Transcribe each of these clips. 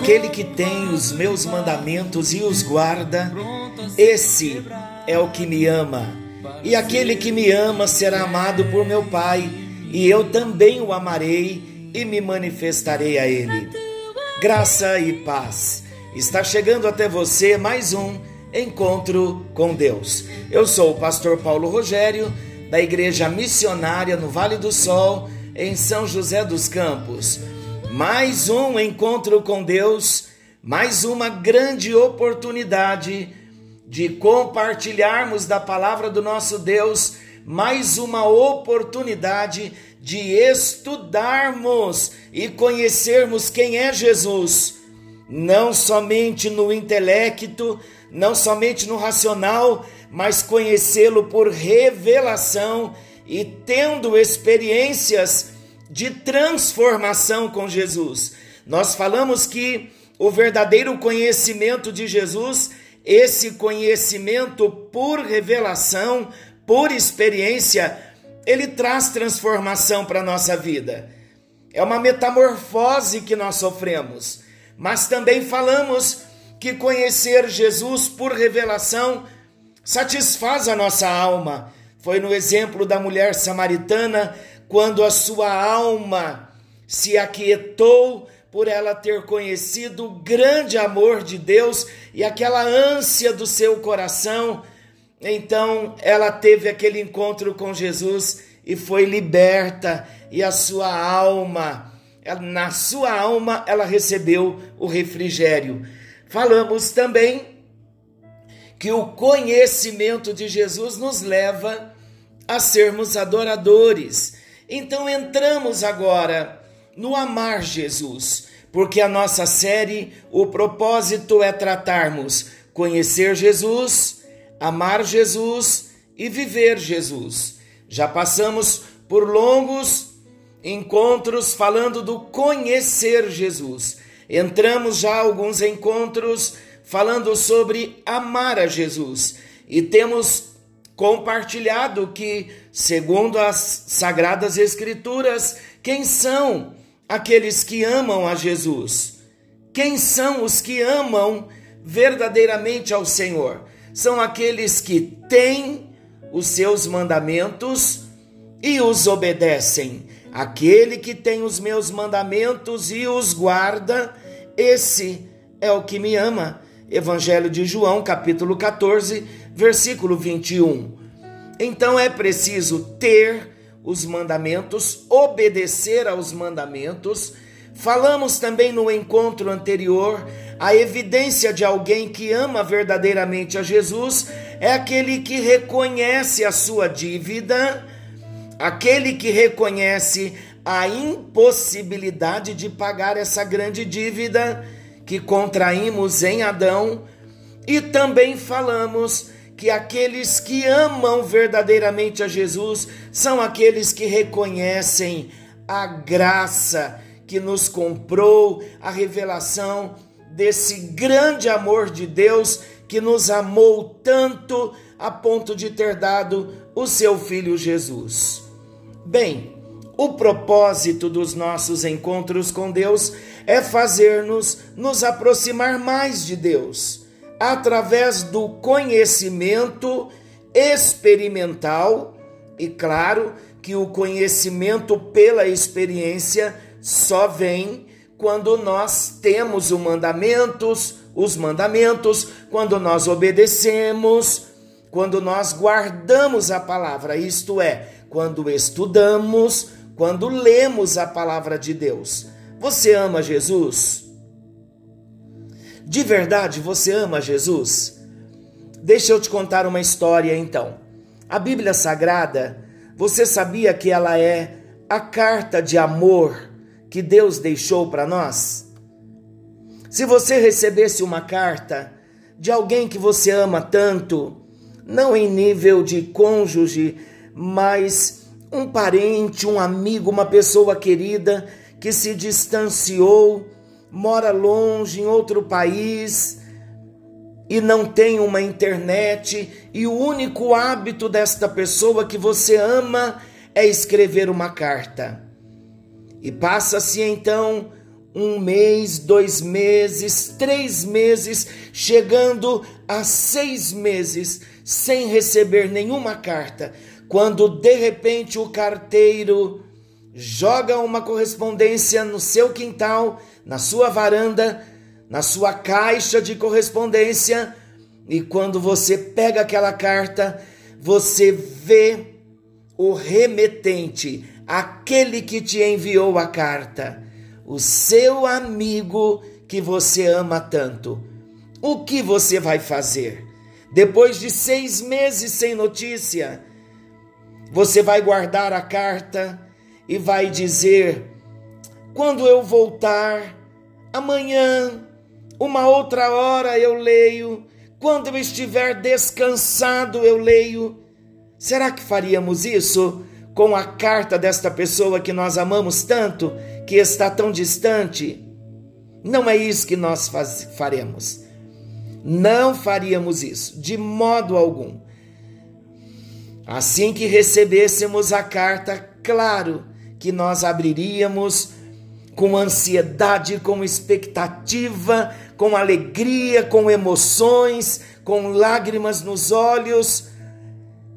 Aquele que tem os meus mandamentos e os guarda, esse é o que me ama. E aquele que me ama será amado por meu Pai, e eu também o amarei e me manifestarei a ele. Graça e paz. Está chegando até você mais um encontro com Deus. Eu sou o pastor Paulo Rogério, da Igreja Missionária no Vale do Sol, em São José dos Campos. Mais um encontro com Deus, mais uma grande oportunidade de compartilharmos da palavra do nosso Deus, mais uma oportunidade de estudarmos e conhecermos quem é Jesus, não somente no intelecto, não somente no racional, mas conhecê-lo por revelação e tendo experiências de transformação com Jesus. Nós falamos que o verdadeiro conhecimento de Jesus, esse conhecimento por revelação, por experiência, ele traz transformação para a nossa vida. É uma metamorfose que nós sofremos. Mas também falamos que conhecer Jesus por revelação satisfaz a nossa alma. Foi no exemplo da mulher samaritana, quando a sua alma se aquietou por ela ter conhecido o grande amor de Deus e aquela ânsia do seu coração. Então ela teve aquele encontro com Jesus e foi liberta, e a sua alma, na sua alma, ela recebeu o refrigério. Falamos também que o conhecimento de Jesus nos leva a sermos adoradores. Então entramos agora no amar Jesus, porque a nossa série, o propósito é tratarmos conhecer Jesus, amar Jesus e viver Jesus. Já passamos por longos encontros falando do conhecer Jesus. Entramos já alguns encontros falando sobre amar a Jesus e temos compartilhado que, segundo as sagradas escrituras, quem são aqueles que amam a Jesus? Quem são os que amam verdadeiramente ao Senhor? São aqueles que têm os seus mandamentos e os obedecem. Aquele que tem os meus mandamentos e os guarda, esse é o que me ama. Evangelho de João, capítulo 14, versículo 21. Então é preciso ter os mandamentos, obedecer aos mandamentos. Falamos também no encontro anterior a evidência de alguém que ama verdadeiramente a Jesus é aquele que reconhece a sua dívida, aquele que reconhece a impossibilidade de pagar essa grande dívida que contraímos em Adão, e também falamos que aqueles que amam verdadeiramente a Jesus são aqueles que reconhecem a graça que nos comprou, a revelação desse grande amor de Deus que nos amou tanto a ponto de ter dado o seu filho Jesus. Bem, o propósito dos nossos encontros com Deus é fazer-nos nos aproximar mais de Deus, através do conhecimento experimental, e claro que o conhecimento pela experiência só vem quando nós temos os mandamentos, os mandamentos, quando nós obedecemos, quando nós guardamos a palavra, isto é, quando estudamos, quando lemos a palavra de Deus. Você ama Jesus? De verdade, você ama Jesus? Deixa eu te contar uma história então. A Bíblia Sagrada, você sabia que ela é a carta de amor que Deus deixou para nós? Se você recebesse uma carta de alguém que você ama tanto, não em nível de cônjuge, mas um parente, um amigo, uma pessoa querida que se distanciou, mora longe em outro país e não tem uma internet, e o único hábito desta pessoa que você ama é escrever uma carta. E passa-se então um mês, dois meses, três meses, chegando a seis meses sem receber nenhuma carta, quando de repente o carteiro joga uma correspondência no seu quintal, na sua varanda, na sua caixa de correspondência, e quando você pega aquela carta, você vê o remetente, aquele que te enviou a carta, o seu amigo que você ama tanto. O que você vai fazer? Depois de seis meses sem notícia, você vai guardar a carta e vai dizer: quando eu voltar, amanhã, uma outra hora eu leio, quando eu estiver descansado eu leio. Será que faríamos isso com a carta desta pessoa que nós amamos tanto, que está tão distante? Não é isso que nós faz, faremos. Não faríamos isso, de modo algum. Assim que recebêssemos a carta, claro que nós abriríamos com ansiedade, com expectativa, com alegria, com emoções, com lágrimas nos olhos,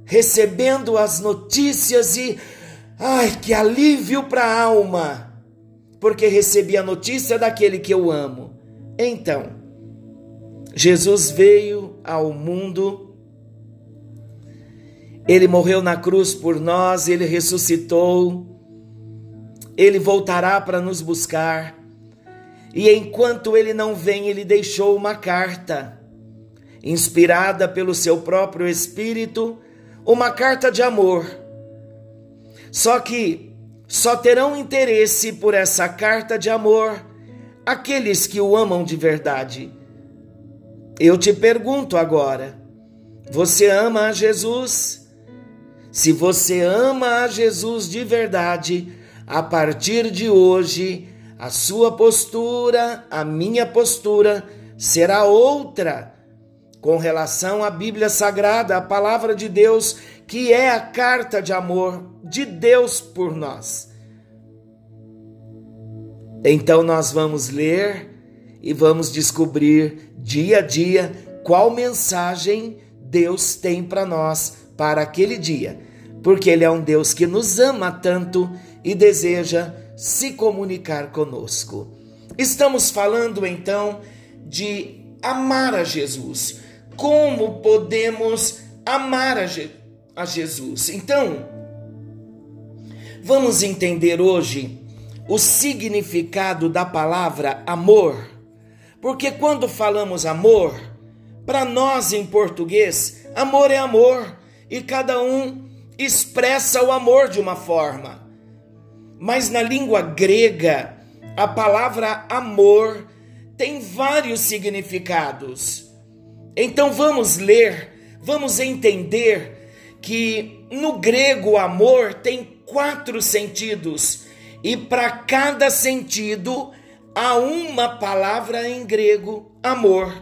recebendo as notícias e ai, que alívio para a alma, porque recebi a notícia daquele que eu amo. Então, Jesus veio ao mundo, ele morreu na cruz por nós, ele ressuscitou ele voltará para nos buscar. E enquanto ele não vem, ele deixou uma carta, inspirada pelo seu próprio espírito, uma carta de amor. Só que só terão interesse por essa carta de amor aqueles que o amam de verdade. Eu te pergunto agora: você ama a Jesus? Se você ama a Jesus de verdade, a partir de hoje, a sua postura, a minha postura será outra com relação à Bíblia Sagrada, a palavra de Deus, que é a carta de amor de Deus por nós. Então nós vamos ler e vamos descobrir dia a dia qual mensagem Deus tem para nós para aquele dia, porque Ele é um Deus que nos ama tanto e deseja se comunicar conosco. Estamos falando então de amar a Jesus. Como podemos amar a, Je a Jesus? Então, vamos entender hoje o significado da palavra amor. Porque quando falamos amor, para nós em português, amor é amor e cada um expressa o amor de uma forma. Mas na língua grega, a palavra amor tem vários significados. Então vamos ler, vamos entender que no grego amor tem quatro sentidos e para cada sentido há uma palavra em grego amor.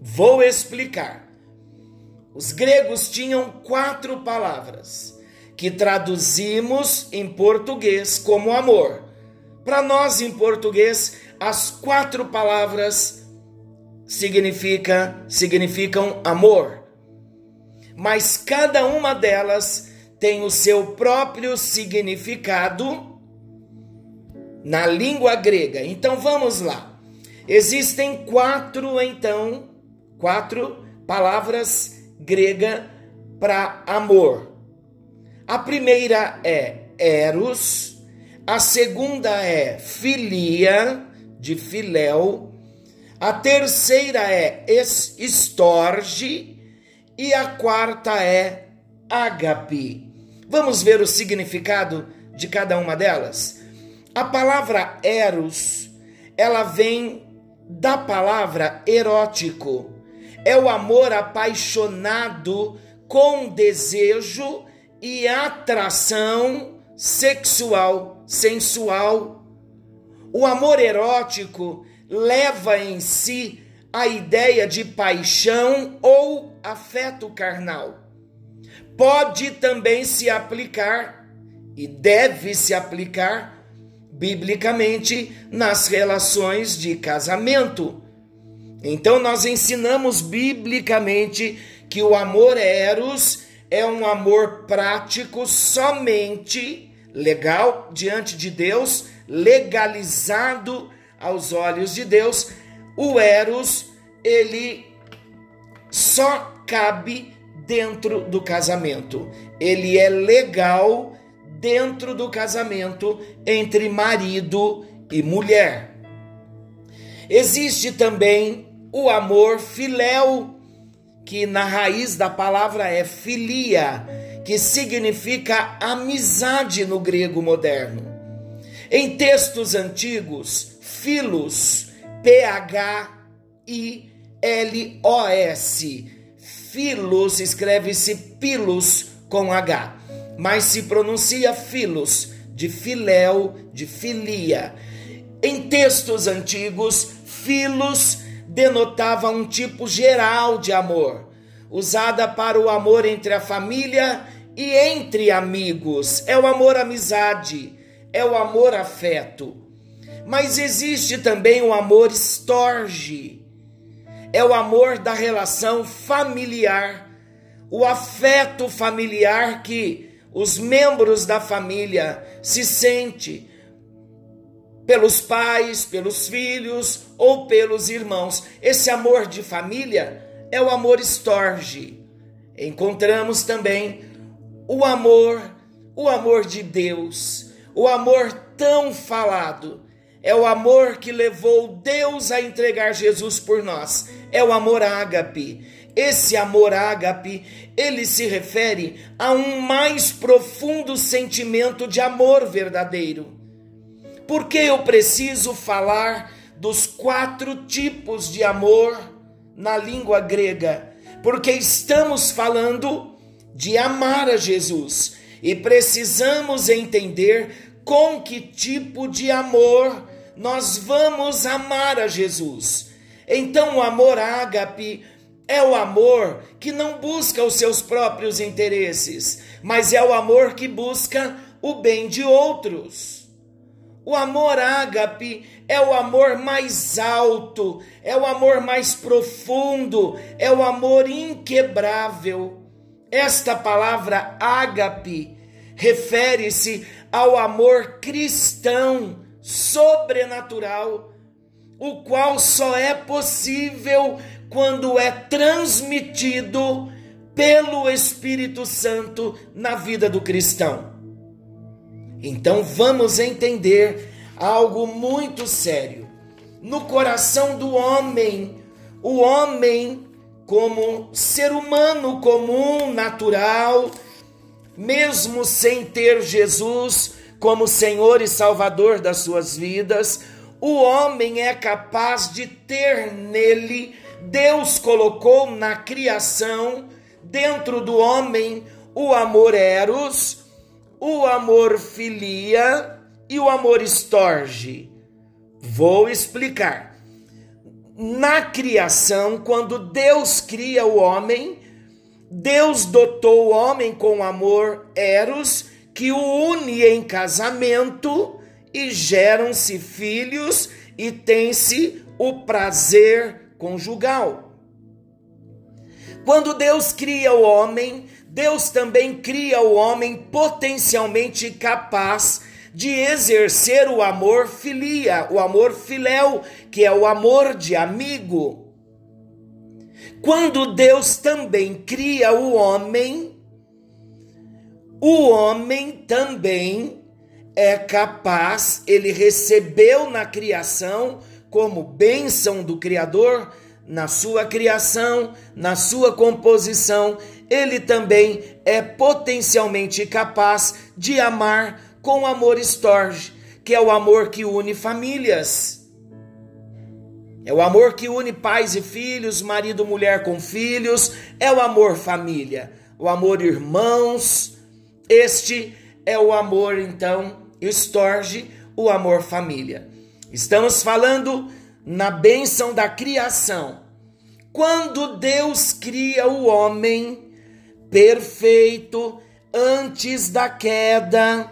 Vou explicar. Os gregos tinham quatro palavras que traduzimos em português como amor. Para nós, em português, as quatro palavras significa, significam amor. Mas cada uma delas tem o seu próprio significado na língua grega. Então vamos lá. Existem quatro, então, quatro palavras grega para amor. A primeira é Eros, a segunda é Filia, de Filéu, a terceira é Estorge e a quarta é Agape. Vamos ver o significado de cada uma delas? A palavra Eros, ela vem da palavra erótico. É o amor apaixonado com desejo e atração sexual, sensual. O amor erótico leva em si a ideia de paixão ou afeto carnal. Pode também se aplicar e deve se aplicar biblicamente nas relações de casamento. Então nós ensinamos biblicamente que o amor eros é um amor prático somente legal diante de Deus, legalizado aos olhos de Deus. O eros, ele só cabe dentro do casamento. Ele é legal dentro do casamento entre marido e mulher. Existe também o amor filéu que na raiz da palavra é filia, que significa amizade no grego moderno. Em textos antigos, filos, P-H-I-L-O-S, filos escreve-se pilos com H, mas se pronuncia filos, de filéu, de filia. Em textos antigos, filos denotava um tipo geral de amor, usada para o amor entre a família e entre amigos. É o amor amizade, é o amor afeto. Mas existe também o amor estorge. É o amor da relação familiar, o afeto familiar que os membros da família se sente pelos pais, pelos filhos ou pelos irmãos. Esse amor de família é o amor estorge. Encontramos também o amor, o amor de Deus, o amor tão falado. É o amor que levou Deus a entregar Jesus por nós. É o amor ágape. Esse amor ágape, ele se refere a um mais profundo sentimento de amor verdadeiro por que eu preciso falar dos quatro tipos de amor na língua grega? Porque estamos falando de amar a Jesus e precisamos entender com que tipo de amor nós vamos amar a Jesus. Então, o amor ágape é o amor que não busca os seus próprios interesses, mas é o amor que busca o bem de outros. O amor ágape é o amor mais alto, é o amor mais profundo, é o amor inquebrável. Esta palavra ágape refere-se ao amor cristão, sobrenatural, o qual só é possível quando é transmitido pelo Espírito Santo na vida do cristão. Então vamos entender algo muito sério. No coração do homem, o homem, como ser humano comum, natural, mesmo sem ter Jesus como Senhor e Salvador das suas vidas, o homem é capaz de ter nele, Deus colocou na criação, dentro do homem, o amor eros, o amor filia e o amor estorge. Vou explicar. Na criação, quando Deus cria o homem, Deus dotou o homem com amor eros que o une em casamento e geram-se filhos e tem-se o prazer conjugal. Quando Deus cria o homem, Deus também cria o homem potencialmente capaz de exercer o amor filia, o amor filéu, que é o amor de amigo. Quando Deus também cria o homem, o homem também é capaz, ele recebeu na criação como bênção do Criador, na sua criação, na sua composição, ele também é potencialmente capaz de amar com amor estorge, que é o amor que une famílias. É o amor que une pais e filhos, marido, mulher com filhos, é o amor família, o amor irmãos, Este é o amor, então, estorge o amor família. Estamos falando na bênção da criação. Quando Deus cria o homem perfeito antes da queda,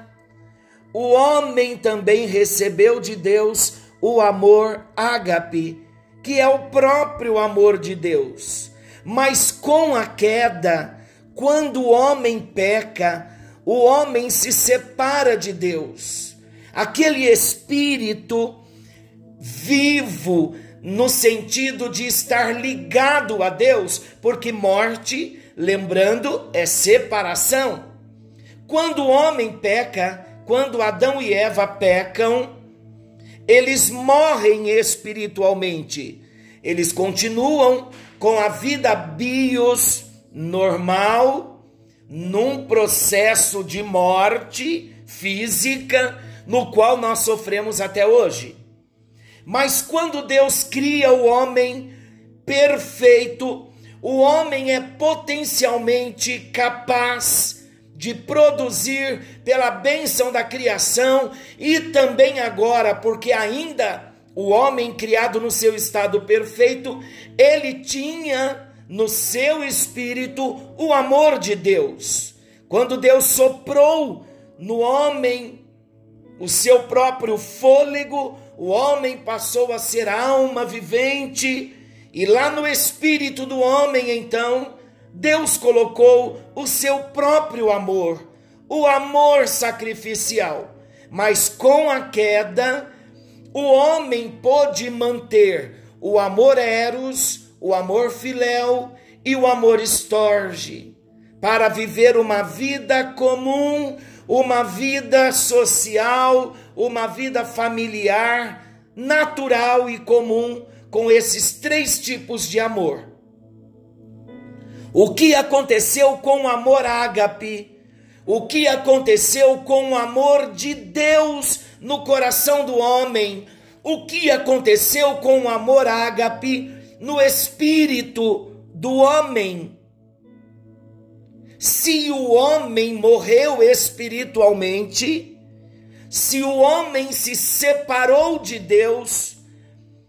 o homem também recebeu de Deus o amor ágape, que é o próprio amor de Deus. Mas com a queda, quando o homem peca, o homem se separa de Deus. Aquele espírito vivo, no sentido de estar ligado a Deus, porque morte, lembrando, é separação. Quando o homem peca, quando Adão e Eva pecam, eles morrem espiritualmente. Eles continuam com a vida bios normal, num processo de morte física, no qual nós sofremos até hoje. Mas quando Deus cria o homem perfeito, o homem é potencialmente capaz de produzir pela bênção da criação e também agora, porque ainda o homem criado no seu estado perfeito, ele tinha no seu espírito o amor de Deus. Quando Deus soprou no homem o seu próprio fôlego, o homem passou a ser alma vivente, e lá no espírito do homem, então, Deus colocou o seu próprio amor, o amor sacrificial. Mas com a queda, o homem pôde manter o amor eros, o amor filéu e o amor estorge, para viver uma vida comum, uma vida social, uma vida familiar, natural e comum, com esses três tipos de amor. O que aconteceu com o amor ágape? O que aconteceu com o amor de Deus no coração do homem? O que aconteceu com o amor ágape no espírito do homem? Se o homem morreu espiritualmente, se o homem se separou de Deus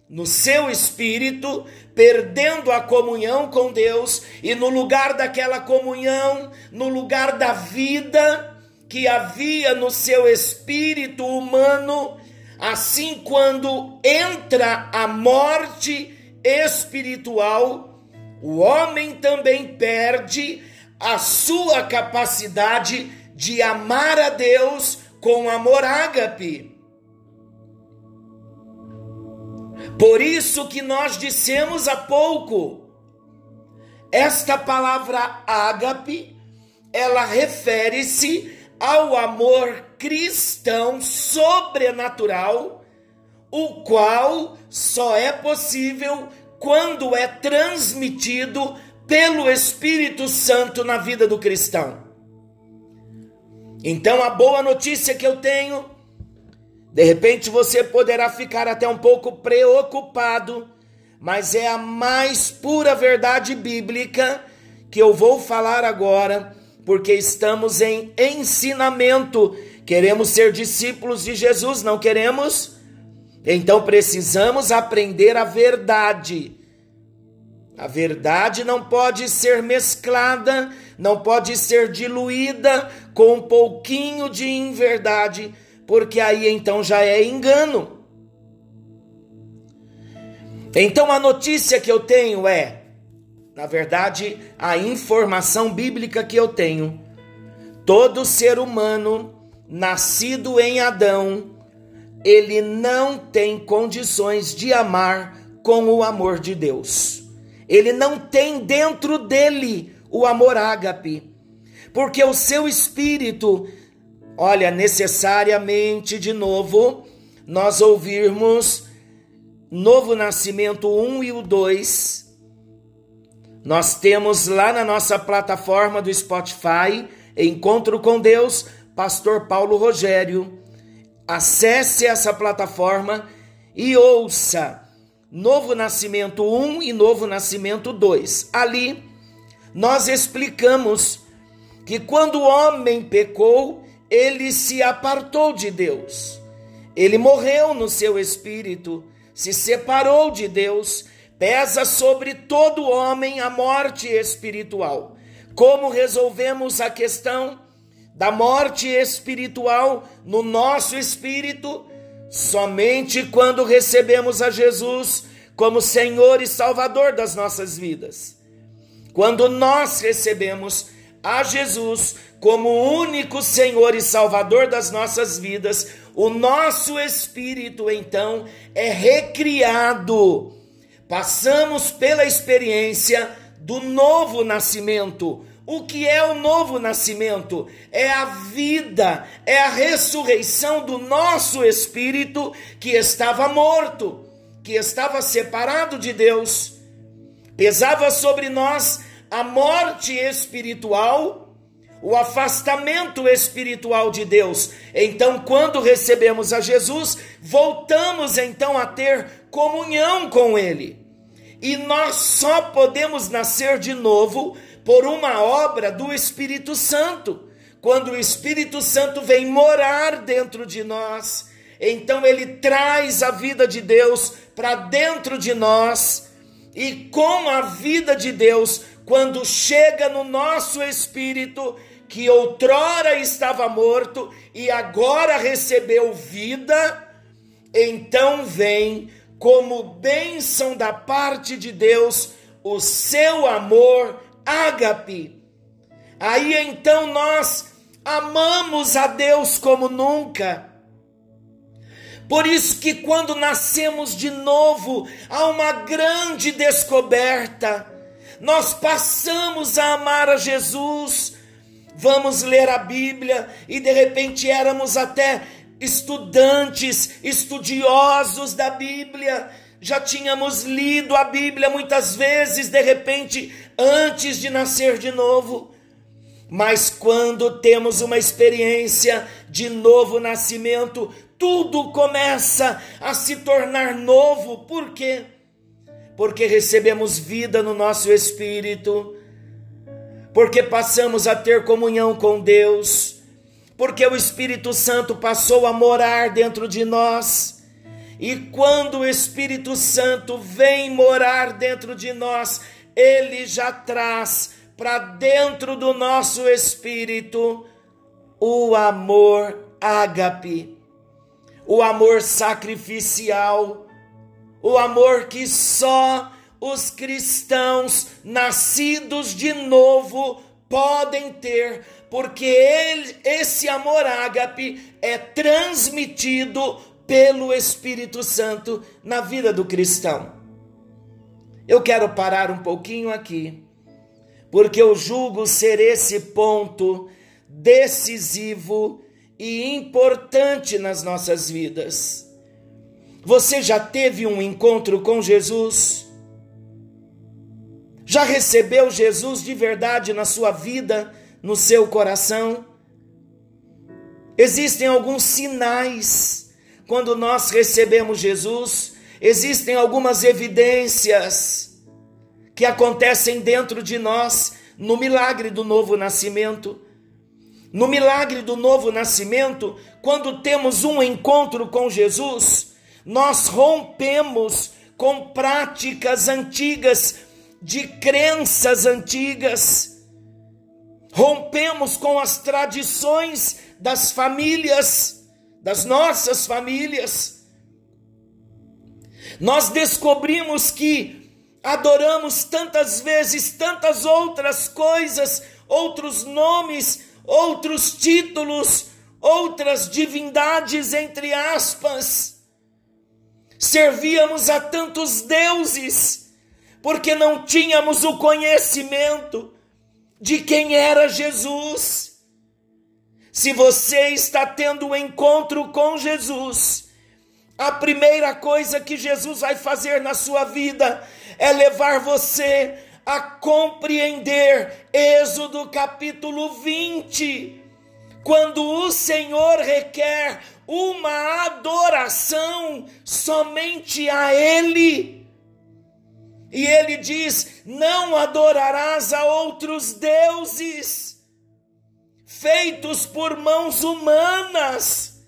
no seu espírito, perdendo a comunhão com Deus, e no lugar daquela comunhão, no lugar da vida que havia no seu espírito humano, assim quando entra a morte espiritual, o homem também perde a sua capacidade de amar a Deus com amor ágape. Por isso que nós dissemos há pouco, esta palavra ágape, ela refere-se ao amor cristão sobrenatural, o qual só é possível quando é transmitido pelo Espírito Santo na vida do cristão. Então, a boa notícia que eu tenho de repente você poderá ficar até um pouco preocupado, mas é a mais pura verdade bíblica que eu vou falar agora, porque estamos em ensinamento. Queremos ser discípulos de Jesus, não queremos? Então precisamos aprender a verdade. A verdade não pode ser mesclada, não pode ser diluída com um pouquinho de inverdade porque aí então já é engano. Então a notícia que eu tenho é, na verdade, a informação bíblica que eu tenho. Todo ser humano nascido em Adão, ele não tem condições de amar com o amor de Deus. Ele não tem dentro dele o amor ágape, porque o seu espírito olha, necessariamente de novo nós ouvirmos Novo Nascimento 1 e o 2. Nós temos lá na nossa plataforma do Spotify, Encontro com Deus, Pastor Paulo Rogério. Acesse essa plataforma e ouça Novo Nascimento 1 e Novo Nascimento 2. Ali nós explicamos que quando o homem pecou, ele se apartou de Deus. Ele morreu no seu espírito, se separou de Deus, pesa sobre todo homem a morte espiritual. Como resolvemos a questão da morte espiritual no nosso espírito? Somente quando recebemos a Jesus como Senhor e Salvador das nossas vidas. Quando nós recebemos a Jesus como único Senhor e Salvador das nossas vidas, o nosso espírito então é recriado. Passamos pela experiência do novo nascimento. O que é o novo nascimento? É a vida, é a ressurreição do nosso espírito que estava morto, que estava separado de Deus. Pesava sobre nós a morte espiritual, o afastamento espiritual de Deus. Então, quando recebemos a Jesus, voltamos então a ter comunhão com Ele. E nós só podemos nascer de novo por uma obra do Espírito Santo. Quando o Espírito Santo vem morar dentro de nós, então ele traz a vida de Deus para dentro de nós, e com a vida de Deus, quando chega no nosso espírito, que outrora estava morto e agora recebeu vida, então vem como bênção da parte de Deus o seu amor ágape. Aí então nós amamos a Deus como nunca. Por isso que quando nascemos de novo, há uma grande descoberta. Nós passamos a amar a Jesus. Vamos ler a Bíblia e de repente éramos até estudantes, estudiosos da Bíblia, já tínhamos lido a Bíblia muitas vezes, de repente, antes de nascer de novo. Mas quando temos uma experiência de novo nascimento, tudo começa a se tornar novo. Por quê? Porque recebemos vida no nosso espírito, porque passamos a ter comunhão com Deus, porque o Espírito Santo passou a morar dentro de nós. E quando o Espírito Santo vem morar dentro de nós, ele já traz para dentro do nosso espírito o amor ágape, o amor sacrificial, o amor que só os cristãos nascidos de novo podem ter, porque ele, esse amor ágape é transmitido pelo Espírito Santo na vida do cristão. Eu quero parar um pouquinho aqui, porque eu julgo ser esse ponto decisivo e importante nas nossas vidas. Você já teve um encontro com Jesus? Já recebeu Jesus de verdade na sua vida, no seu coração? Existem alguns sinais quando nós recebemos Jesus, existem algumas evidências que acontecem dentro de nós no milagre do novo nascimento. No milagre do novo nascimento, quando temos um encontro com Jesus, nós rompemos com práticas antigas, de crenças antigas, rompemos com as tradições das famílias das nossas famílias. Nós descobrimos que adoramos tantas vezes tantas outras coisas, outros nomes, outros títulos, outras divindades, entre aspas. Servíamos a tantos deuses, porque não tínhamos o conhecimento de quem era Jesus. Se você está tendo um encontro com Jesus, a primeira coisa que Jesus vai fazer na sua vida é levar você a compreender Êxodo capítulo 20, quando o Senhor requer uma adoração somente a Ele. E ele diz: Não adorarás a outros deuses feitos por mãos humanas.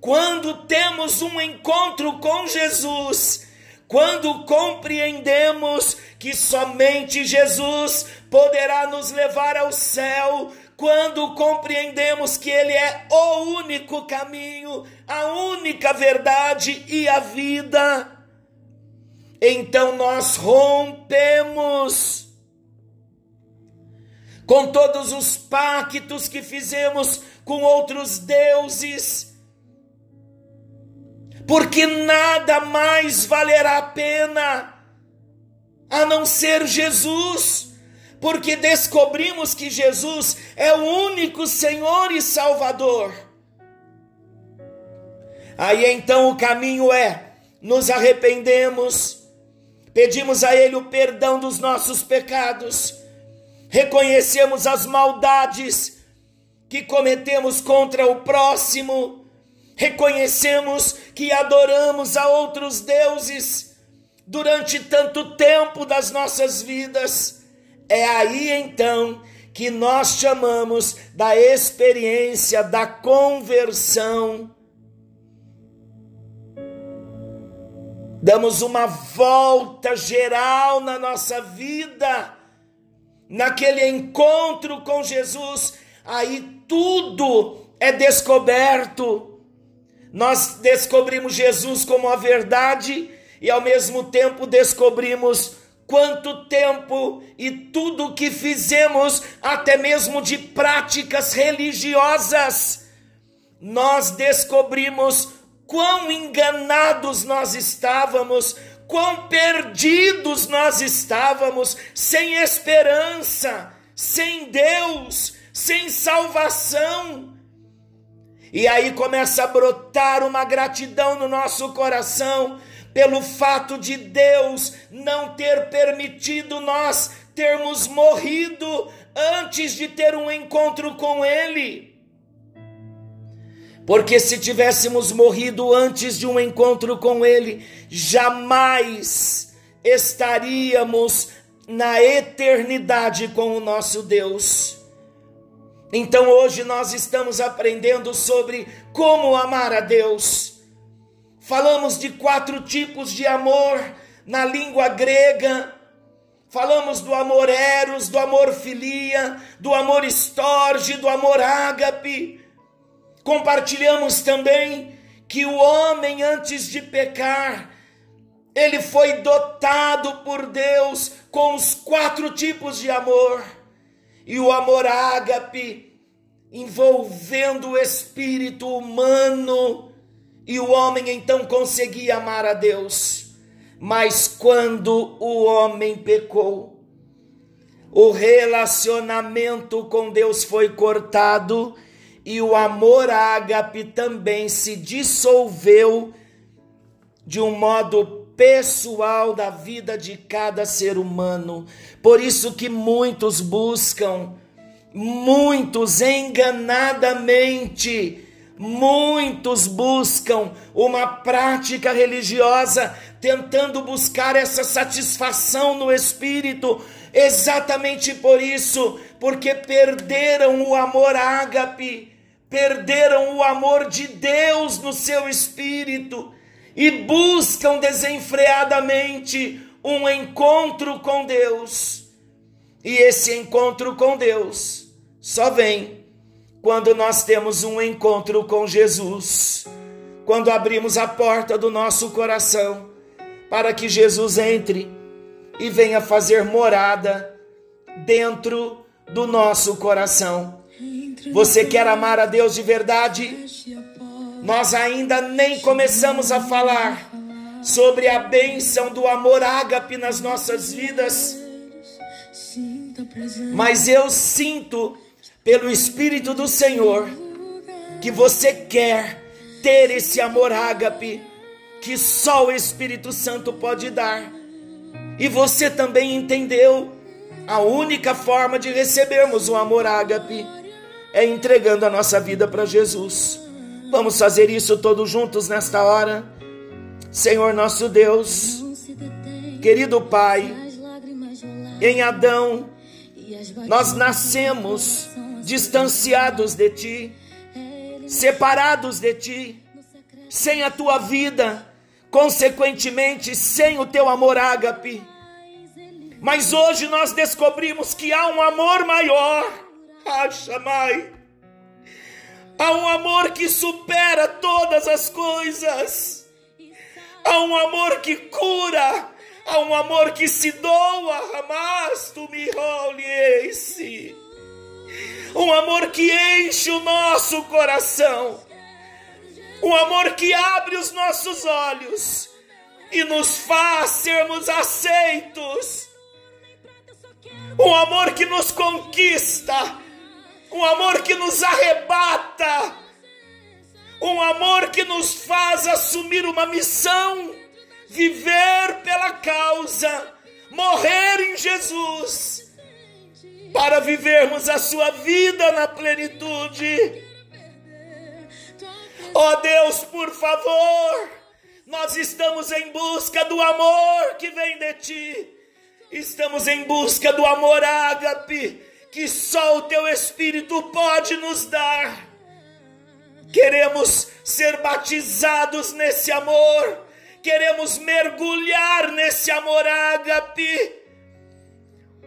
Quando temos um encontro com Jesus, quando compreendemos que somente Jesus poderá nos levar ao céu, quando compreendemos que Ele é o único caminho, a única verdade e a vida, então nós rompemos com todos os pactos que fizemos com outros deuses, porque nada mais valerá a pena a não ser Jesus porque descobrimos que Jesus é o único Senhor e Salvador. Aí então o caminho é: nos arrependemos, pedimos a Ele o perdão dos nossos pecados, reconhecemos as maldades que cometemos contra o próximo, reconhecemos que adoramos a outros deuses durante tanto tempo das nossas vidas. É aí então que nós chamamos da experiência da conversão. Damos uma volta geral na nossa vida, naquele encontro com Jesus, aí tudo é descoberto. Nós descobrimos Jesus como a verdade e ao mesmo tempo descobrimos quanto tempo e tudo que fizemos, até mesmo de práticas religiosas, nós descobrimos quão enganados nós estávamos, quão perdidos nós estávamos, sem esperança, sem Deus, sem salvação. E aí começa a brotar uma gratidão no nosso coração pelo fato de Deus não ter permitido nós termos morrido antes de ter um encontro com Ele. Porque se tivéssemos morrido antes de um encontro com Ele, jamais estaríamos na eternidade com o nosso Deus. Então hoje nós estamos aprendendo sobre como amar a Deus Falamos de quatro tipos de amor na língua grega. Falamos do amor eros, do amor filia, do amor estorge, do amor ágape. Compartilhamos também que o homem antes de pecar, ele foi dotado por Deus com os quatro tipos de amor. E o amor ágape envolvendo o espírito humano e o homem então conseguia amar a Deus. Mas quando o homem pecou, o relacionamento com Deus foi cortado e o amor ágape também se dissolveu de um modo pessoal da vida de cada ser humano. Por isso que muitos buscam, muitos enganadamente, Muitos buscam uma prática religiosa tentando buscar essa satisfação no espírito, exatamente por isso, porque perderam o amor ágape, perderam o amor de Deus no seu espírito e buscam desenfreadamente um encontro com Deus. E esse encontro com Deus só vem quando nós temos um encontro com Jesus, quando abrimos a porta do nosso coração para que Jesus entre e venha fazer morada dentro do nosso coração. Você quer amar a Deus de verdade? Nós ainda nem começamos a falar sobre a bênção do amor ágape nas nossas vidas. Mas eu sinto pelo Espírito do Senhor, que você quer ter esse amor ágape que só o Espírito Santo pode dar. E você também entendeu a única forma de recebermos o amor ágape é entregando a nossa vida para Jesus. Vamos fazer isso todos juntos nesta hora. Senhor nosso Deus, querido Pai, em Adão nós nascemos distanciados de ti, separados de ti, sem a tua vida, consequentemente sem o teu amor ágape. Mas hoje nós descobrimos que há um amor maior. Ah, chamai. Há um amor que supera todas as coisas. Há um amor que cura. Há um amor que se doa. Mas tu me esse. Um amor que enche o nosso coração. Um amor que abre os nossos olhos e nos faz sermos aceitos. Um amor que nos conquista um amor que nos arrebata, um amor que nos faz assumir uma missão, viver pela causa, morrer em Jesus, para vivermos a sua vida na plenitude. Ó oh Deus, por favor, nós estamos em busca do amor que vem de ti, estamos em busca do amor ágape que só o teu Espírito pode nos dar. Queremos ser batizados nesse amor, queremos mergulhar nesse amor ágape,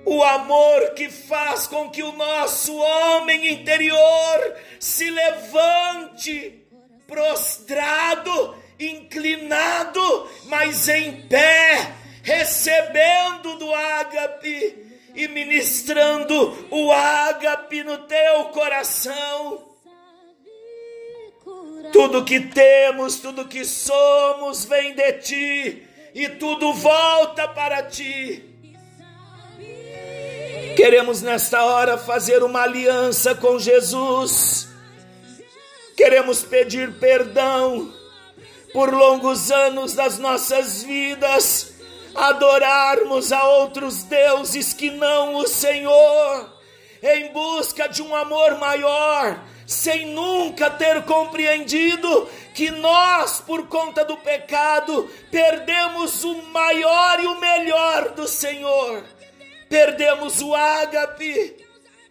o amor que faz com que o nosso homem interior se levante, prostrado, inclinado, mas em pé, recebendo do ágape e ministrando o ágape no teu coração. Tudo que temos, tudo que somos vem de ti e tudo volta para ti. Queremos nesta hora fazer uma aliança com Jesus. Queremos pedir perdão por longos anos das nossas vidas adorarmos a outros deuses que não o Senhor, em busca de um amor maior, sem nunca ter compreendido que nós, por conta do pecado, perdemos o maior e o melhor do Senhor, perdemos o ágape,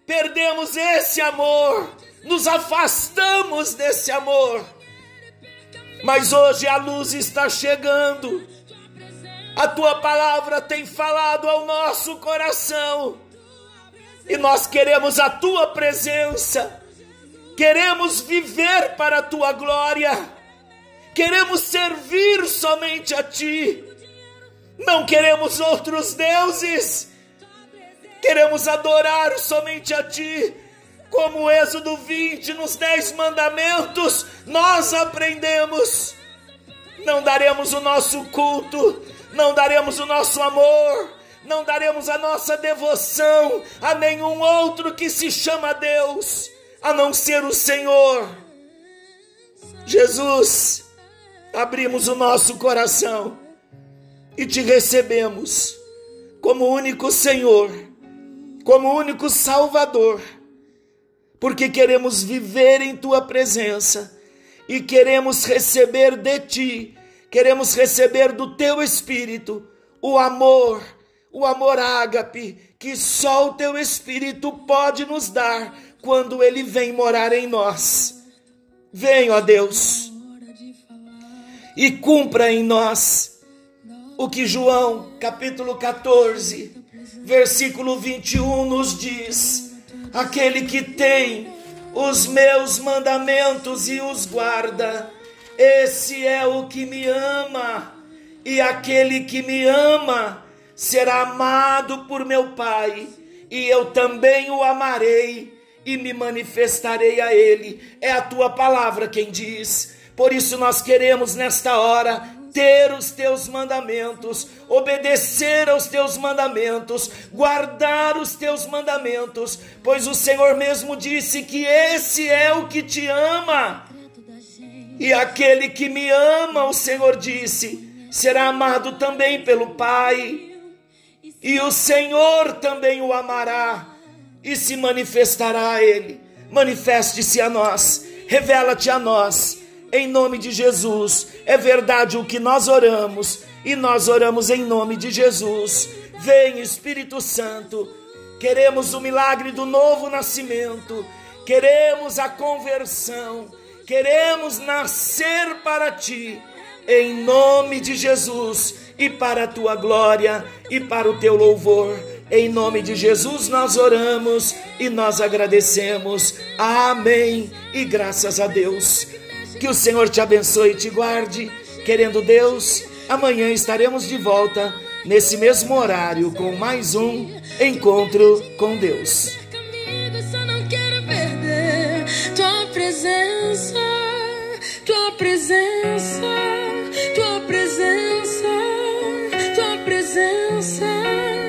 perdemos esse amor, nos afastamos desse amor. Mas hoje a luz está chegando a tua palavra tem falado ao nosso coração. E nós queremos a tua presença. Queremos viver para a tua glória. Queremos servir somente a ti. Não queremos outros deuses. Queremos adorar somente a ti. Como o Êxodo 20, nos Dez Mandamentos, nós aprendemos. Não daremos o nosso culto não daremos o nosso amor, não daremos a nossa devoção a nenhum outro que se chama Deus, a não ser o Senhor. Jesus, abrimos o nosso coração e te recebemos como único Senhor, como único Salvador, porque queremos viver em tua presença e queremos receber de ti queremos receber do teu espírito o amor, o amor ágape, que só o teu espírito pode nos dar quando ele vem morar em nós. Vem, ó Deus, e cumpra em nós o que João, capítulo 14, versículo 21 nos diz: aquele que tem os meus mandamentos e os guarda, esse é o que me ama, e aquele que me ama será amado por meu Pai, e eu também o amarei e me manifestarei a ele. É a tua palavra quem diz. Por isso nós queremos nesta hora ter os teus mandamentos, obedecer aos teus mandamentos, guardar os teus mandamentos, pois o Senhor mesmo disse que esse é o que te ama. E aquele que me ama, o Senhor disse, será amado também pelo Pai. E o Senhor também o amará e se manifestará a ele. Manifeste-se a nós, revela-te a nós, em nome de Jesus. É verdade o que nós oramos e nós oramos em nome de Jesus. Vem, Espírito Santo, queremos o milagre do novo nascimento queremos a conversão, queremos nascer para ti, em nome de Jesus e para a tua glória e para o teu louvor. Em nome de Jesus nós oramos e nós agradecemos. Amém. E graças a Deus. Que o Senhor te abençoe e te guarde. Querendo Deus, amanhã estaremos de volta nesse mesmo horário com mais um encontro com Deus. presença, tua presença, tua presença, tua presença.